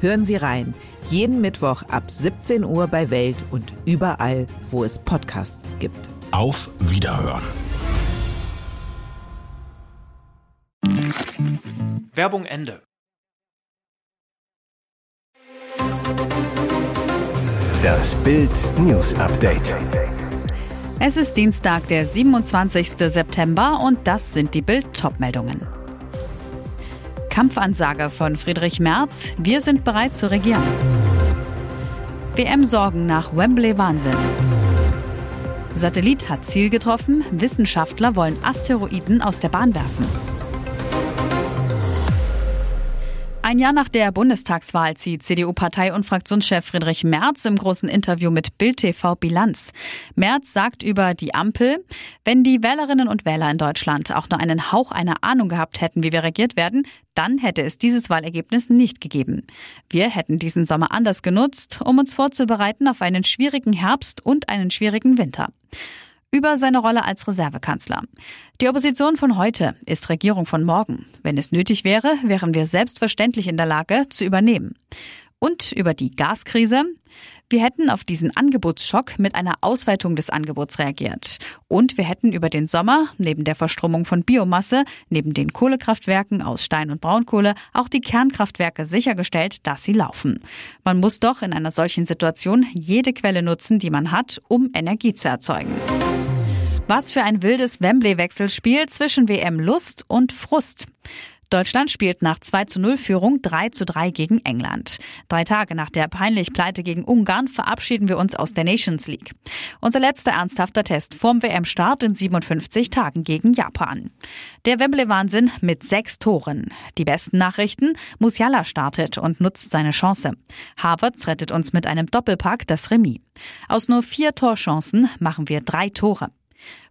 Hören Sie rein. Jeden Mittwoch ab 17 Uhr bei Welt und überall, wo es Podcasts gibt. Auf Wiederhören. Werbung Ende. Das Bild News Update. Es ist Dienstag, der 27. September und das sind die Bild-Top-Meldungen. Kampfansage von Friedrich Merz. Wir sind bereit zu regieren. WM-Sorgen nach Wembley-Wahnsinn. Satellit hat Ziel getroffen. Wissenschaftler wollen Asteroiden aus der Bahn werfen. Ein Jahr nach der Bundestagswahl zieht CDU-Partei- und Fraktionschef Friedrich Merz im großen Interview mit Bild TV Bilanz. Merz sagt über die Ampel, wenn die Wählerinnen und Wähler in Deutschland auch nur einen Hauch einer Ahnung gehabt hätten, wie wir regiert werden, dann hätte es dieses Wahlergebnis nicht gegeben. Wir hätten diesen Sommer anders genutzt, um uns vorzubereiten auf einen schwierigen Herbst und einen schwierigen Winter über seine Rolle als Reservekanzler. Die Opposition von heute ist Regierung von morgen. Wenn es nötig wäre, wären wir selbstverständlich in der Lage zu übernehmen. Und über die Gaskrise. Wir hätten auf diesen Angebotsschock mit einer Ausweitung des Angebots reagiert. Und wir hätten über den Sommer neben der Verstromung von Biomasse, neben den Kohlekraftwerken aus Stein und Braunkohle auch die Kernkraftwerke sichergestellt, dass sie laufen. Man muss doch in einer solchen Situation jede Quelle nutzen, die man hat, um Energie zu erzeugen. Was für ein wildes Wembley-Wechselspiel zwischen WM Lust und Frust. Deutschland spielt nach 2 zu 0 Führung 3 zu 3 gegen England. Drei Tage nach der peinlich Pleite gegen Ungarn verabschieden wir uns aus der Nations League. Unser letzter ernsthafter Test vorm WM-Start in 57 Tagen gegen Japan. Der Wembley-Wahnsinn mit sechs Toren. Die besten Nachrichten, Musiala startet und nutzt seine Chance. Havertz rettet uns mit einem Doppelpack das Remis. Aus nur vier Torchancen machen wir drei Tore.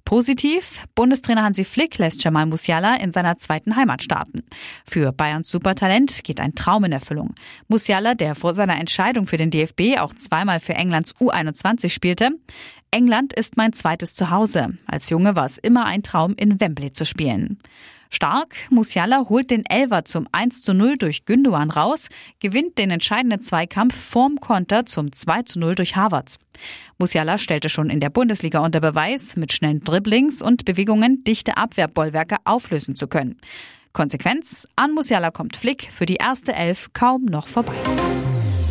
Positiv, Bundestrainer Hansi Flick lässt Jamal Musiala in seiner zweiten Heimat starten. Für Bayerns Supertalent geht ein Traum in Erfüllung. Musiala, der vor seiner Entscheidung für den DFB auch zweimal für Englands U21 spielte, England ist mein zweites Zuhause. Als Junge war es immer ein Traum, in Wembley zu spielen. Stark, Musiala holt den Elver zum 1 zu 0 durch Gündogan raus, gewinnt den entscheidenden Zweikampf vorm Konter zum 2 zu 0 durch Havertz. Musiala stellte schon in der Bundesliga unter Beweis, mit schnellen Dribblings und Bewegungen dichte Abwehrbollwerke auflösen zu können. Konsequenz, an Musiala kommt Flick für die erste Elf kaum noch vorbei.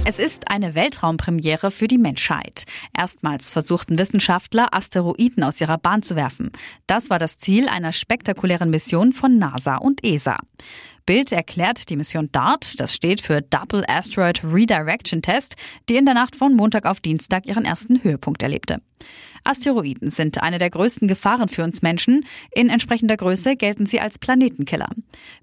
Es ist eine Weltraumpremiere für die Menschheit. Erstmals versuchten Wissenschaftler, Asteroiden aus ihrer Bahn zu werfen. Das war das Ziel einer spektakulären Mission von NASA und ESA. Bild erklärt die Mission DART, das steht für Double Asteroid Redirection Test, die in der Nacht von Montag auf Dienstag ihren ersten Höhepunkt erlebte. Asteroiden sind eine der größten Gefahren für uns Menschen. In entsprechender Größe gelten sie als Planetenkiller.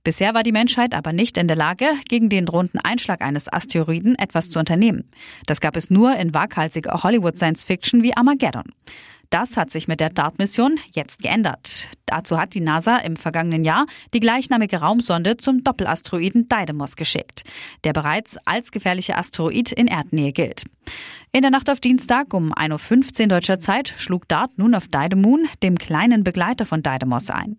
Bisher war die Menschheit aber nicht in der Lage, gegen den drohenden Einschlag eines Asteroiden etwas zu unternehmen. Das gab es nur in waghalsiger Hollywood-Science-Fiction wie Armageddon. Das hat sich mit der DART-Mission jetzt geändert. Dazu hat die NASA im vergangenen Jahr die gleichnamige Raumsonde zum Doppelasteroiden Didymos geschickt, der bereits als gefährlicher Asteroid in Erdnähe gilt. In der Nacht auf Dienstag um 1.15 Uhr deutscher Zeit schlug DART nun auf Didymoon, dem kleinen Begleiter von Didymos, ein.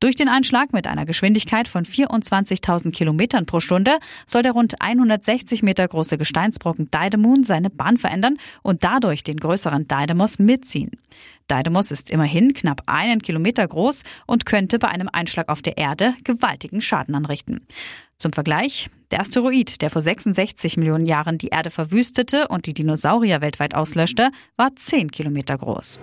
Durch den Einschlag mit einer Geschwindigkeit von 24.000 Kilometern pro Stunde soll der rund 160 Meter große Gesteinsbrocken Didymon seine Bahn verändern und dadurch den größeren Didymos mitziehen. Didymos ist immerhin knapp einen Kilometer groß und könnte bei einem Einschlag auf der Erde gewaltigen Schaden anrichten. Zum Vergleich, der Asteroid, der vor 66 Millionen Jahren die Erde verwüstete und die Dinosaurier weltweit auslöschte, war 10 Kilometer groß.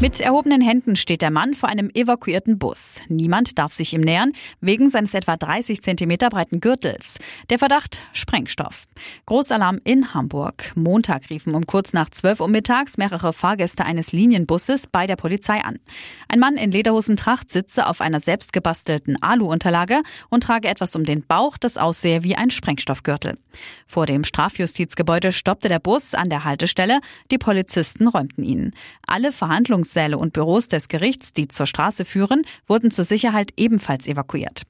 Mit erhobenen Händen steht der Mann vor einem evakuierten Bus. Niemand darf sich ihm nähern, wegen seines etwa 30 Zentimeter breiten Gürtels. Der Verdacht Sprengstoff. Großalarm in Hamburg. Montag riefen um kurz nach 12 Uhr mittags mehrere Fahrgäste eines Linienbusses bei der Polizei an. Ein Mann in Lederhosentracht sitze auf einer selbstgebastelten Alu-Unterlage und trage etwas um den Bauch, das aussehe wie ein Sprengstoffgürtel. Vor dem Strafjustizgebäude stoppte der Bus an der Haltestelle. Die Polizisten räumten ihn. Alle Verhandlungs Verhandlungssäle und Büros des Gerichts, die zur Straße führen, wurden zur Sicherheit ebenfalls evakuiert.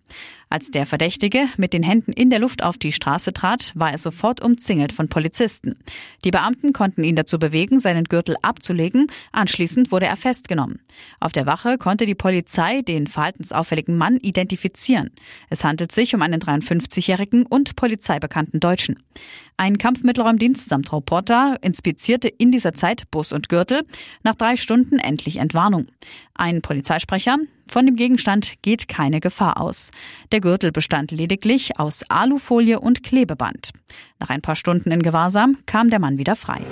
Als der Verdächtige mit den Händen in der Luft auf die Straße trat, war er sofort umzingelt von Polizisten. Die Beamten konnten ihn dazu bewegen, seinen Gürtel abzulegen. Anschließend wurde er festgenommen. Auf der Wache konnte die Polizei den verhaltensauffälligen Mann identifizieren. Es handelt sich um einen 53-jährigen und polizeibekannten Deutschen. Ein Kampfmittelräumdienst samt Reporter inspizierte in dieser Zeit Bus und Gürtel. Nach drei Stunden endlich Entwarnung. Ein Polizeisprecher, von dem Gegenstand geht keine Gefahr aus. Der Gürtel bestand lediglich aus Alufolie und Klebeband. Nach ein paar Stunden in Gewahrsam kam der Mann wieder frei.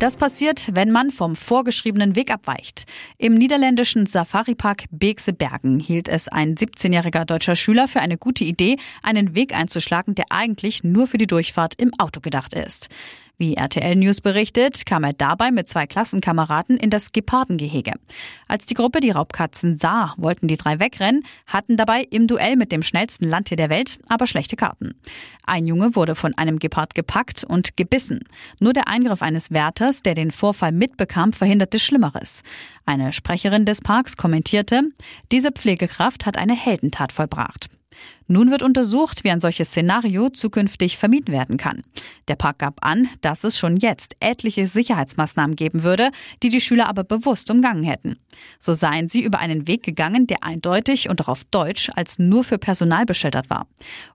Das passiert, wenn man vom vorgeschriebenen Weg abweicht. Im niederländischen Safari-Park Beekse Bergen hielt es ein 17-jähriger deutscher Schüler für eine gute Idee, einen Weg einzuschlagen, der eigentlich nur für die Durchfahrt im Auto gedacht ist. Wie RTL News berichtet, kam er dabei mit zwei Klassenkameraden in das Gepardengehege. Als die Gruppe die Raubkatzen sah, wollten die drei wegrennen, hatten dabei im Duell mit dem schnellsten Landtier der Welt aber schlechte Karten. Ein Junge wurde von einem Gepard gepackt und gebissen. Nur der Eingriff eines Wärters, der den Vorfall mitbekam, verhinderte Schlimmeres. Eine Sprecherin des Parks kommentierte, diese Pflegekraft hat eine Heldentat vollbracht. Nun wird untersucht, wie ein solches Szenario zukünftig vermieden werden kann. Der Park gab an, dass es schon jetzt etliche Sicherheitsmaßnahmen geben würde, die die Schüler aber bewusst umgangen hätten. So seien sie über einen Weg gegangen, der eindeutig und auch auf Deutsch als nur für Personal beschildert war.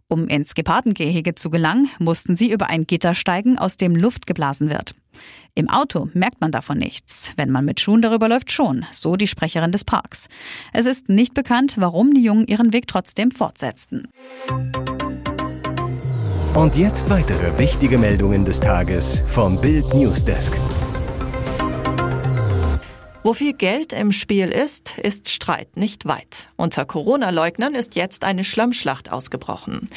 Um ins Gepardengehege zu gelangen, mussten sie über ein Gitter steigen, aus dem Luft geblasen wird. Im Auto merkt man davon nichts. Wenn man mit Schuhen darüber läuft, schon, so die Sprecherin des Parks. Es ist nicht bekannt, warum die Jungen ihren Weg trotzdem fortsetzten. Und jetzt weitere wichtige Meldungen des Tages vom Bild Newsdesk. Wo viel Geld im Spiel ist, ist Streit nicht weit. Unter Corona-Leugnern ist jetzt eine Schlammschlacht ausgebrochen.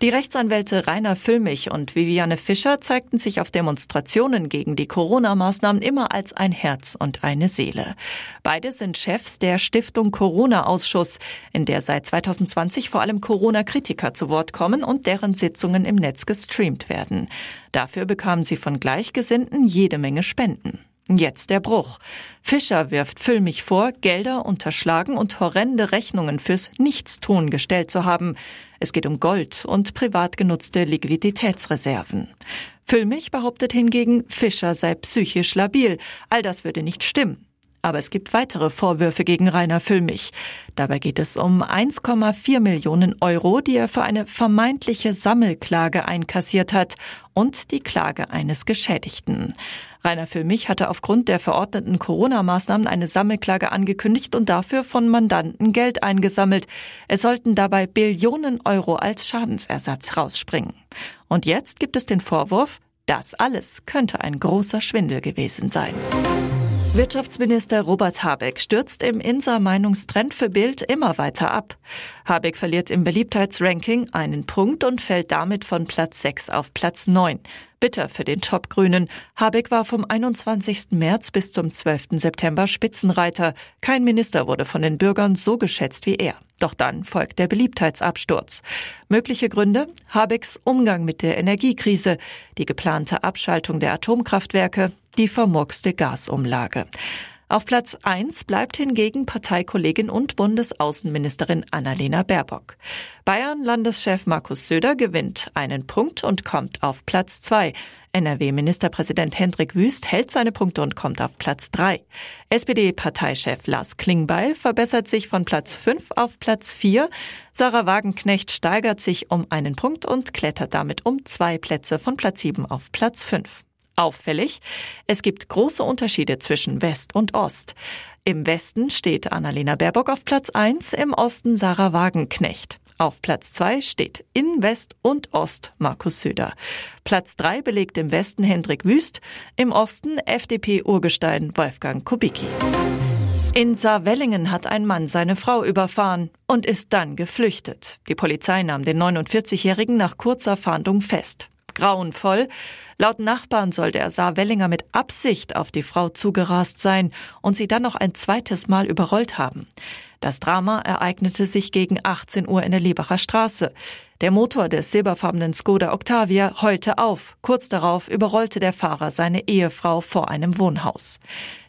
Die Rechtsanwälte Rainer Füllmich und Viviane Fischer zeigten sich auf Demonstrationen gegen die Corona-Maßnahmen immer als ein Herz und eine Seele. Beide sind Chefs der Stiftung Corona-Ausschuss, in der seit 2020 vor allem Corona-Kritiker zu Wort kommen und deren Sitzungen im Netz gestreamt werden. Dafür bekamen sie von Gleichgesinnten jede Menge Spenden. Jetzt der Bruch. Fischer wirft Füllmich vor, Gelder unterschlagen und horrende Rechnungen fürs Nichtstun gestellt zu haben. Es geht um Gold und privat genutzte Liquiditätsreserven. Füllmich behauptet hingegen, Fischer sei psychisch labil. All das würde nicht stimmen. Aber es gibt weitere Vorwürfe gegen Rainer Füllmich. Dabei geht es um 1,4 Millionen Euro, die er für eine vermeintliche Sammelklage einkassiert hat und die Klage eines Geschädigten. Rainer Füllmich hatte aufgrund der verordneten Corona-Maßnahmen eine Sammelklage angekündigt und dafür von Mandanten Geld eingesammelt. Es sollten dabei Billionen Euro als Schadensersatz rausspringen. Und jetzt gibt es den Vorwurf, das alles könnte ein großer Schwindel gewesen sein. Wirtschaftsminister Robert Habeck stürzt im Insa-Meinungstrend für Bild immer weiter ab. Habeck verliert im Beliebtheitsranking einen Punkt und fällt damit von Platz 6 auf Platz 9. Bitter für den Top-Grünen. Habeck war vom 21. März bis zum 12. September Spitzenreiter. Kein Minister wurde von den Bürgern so geschätzt wie er. Doch dann folgt der Beliebtheitsabsturz. Mögliche Gründe? Habecks Umgang mit der Energiekrise, die geplante Abschaltung der Atomkraftwerke, die vermurkste Gasumlage. Auf Platz 1 bleibt hingegen Parteikollegin und Bundesaußenministerin Annalena Baerbock. Bayern-Landeschef Markus Söder gewinnt einen Punkt und kommt auf Platz 2. NRW-Ministerpräsident Hendrik Wüst hält seine Punkte und kommt auf Platz 3. SPD-Parteichef Lars Klingbeil verbessert sich von Platz 5 auf Platz 4. Sarah Wagenknecht steigert sich um einen Punkt und klettert damit um zwei Plätze von Platz 7 auf Platz 5. Auffällig, es gibt große Unterschiede zwischen West und Ost. Im Westen steht Annalena Baerbock auf Platz 1, im Osten Sarah Wagenknecht. Auf Platz 2 steht in West und Ost Markus Söder. Platz 3 belegt im Westen Hendrik Wüst, im Osten FDP-Urgestein Wolfgang Kubicki. In Saarwellingen hat ein Mann seine Frau überfahren und ist dann geflüchtet. Die Polizei nahm den 49-Jährigen nach kurzer Fahndung fest. Grauenvoll. Laut Nachbarn soll der Saarwellinger mit Absicht auf die Frau zugerast sein und sie dann noch ein zweites Mal überrollt haben. Das Drama ereignete sich gegen 18 Uhr in der Lebacher Straße. Der Motor des silberfarbenen Skoda Octavia heulte auf. Kurz darauf überrollte der Fahrer seine Ehefrau vor einem Wohnhaus.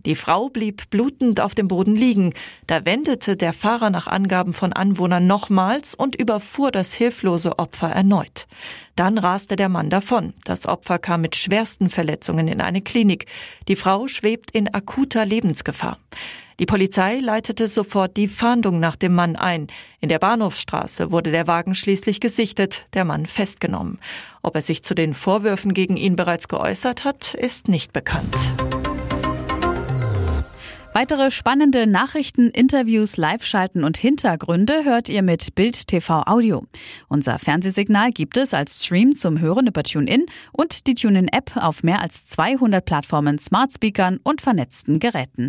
Die Frau blieb blutend auf dem Boden liegen. Da wendete der Fahrer nach Angaben von Anwohnern nochmals und überfuhr das hilflose Opfer erneut. Dann raste der Mann davon. Das Opfer kam mit schwersten Verletzungen in eine Klinik. Die Frau schwebt in akuter Lebensgefahr. Die Polizei leitete sofort die Fahndung nach dem Mann ein. In der Bahnhofsstraße wurde der Wagen schließlich gesichtet, der Mann festgenommen. Ob er sich zu den Vorwürfen gegen ihn bereits geäußert hat, ist nicht bekannt. Weitere spannende Nachrichten, Interviews, Live-Schalten und Hintergründe hört ihr mit Bild TV Audio. Unser Fernsehsignal gibt es als Stream zum Hören über TuneIn und die TuneIn-App auf mehr als 200 Plattformen, Smart Speakern und vernetzten Geräten.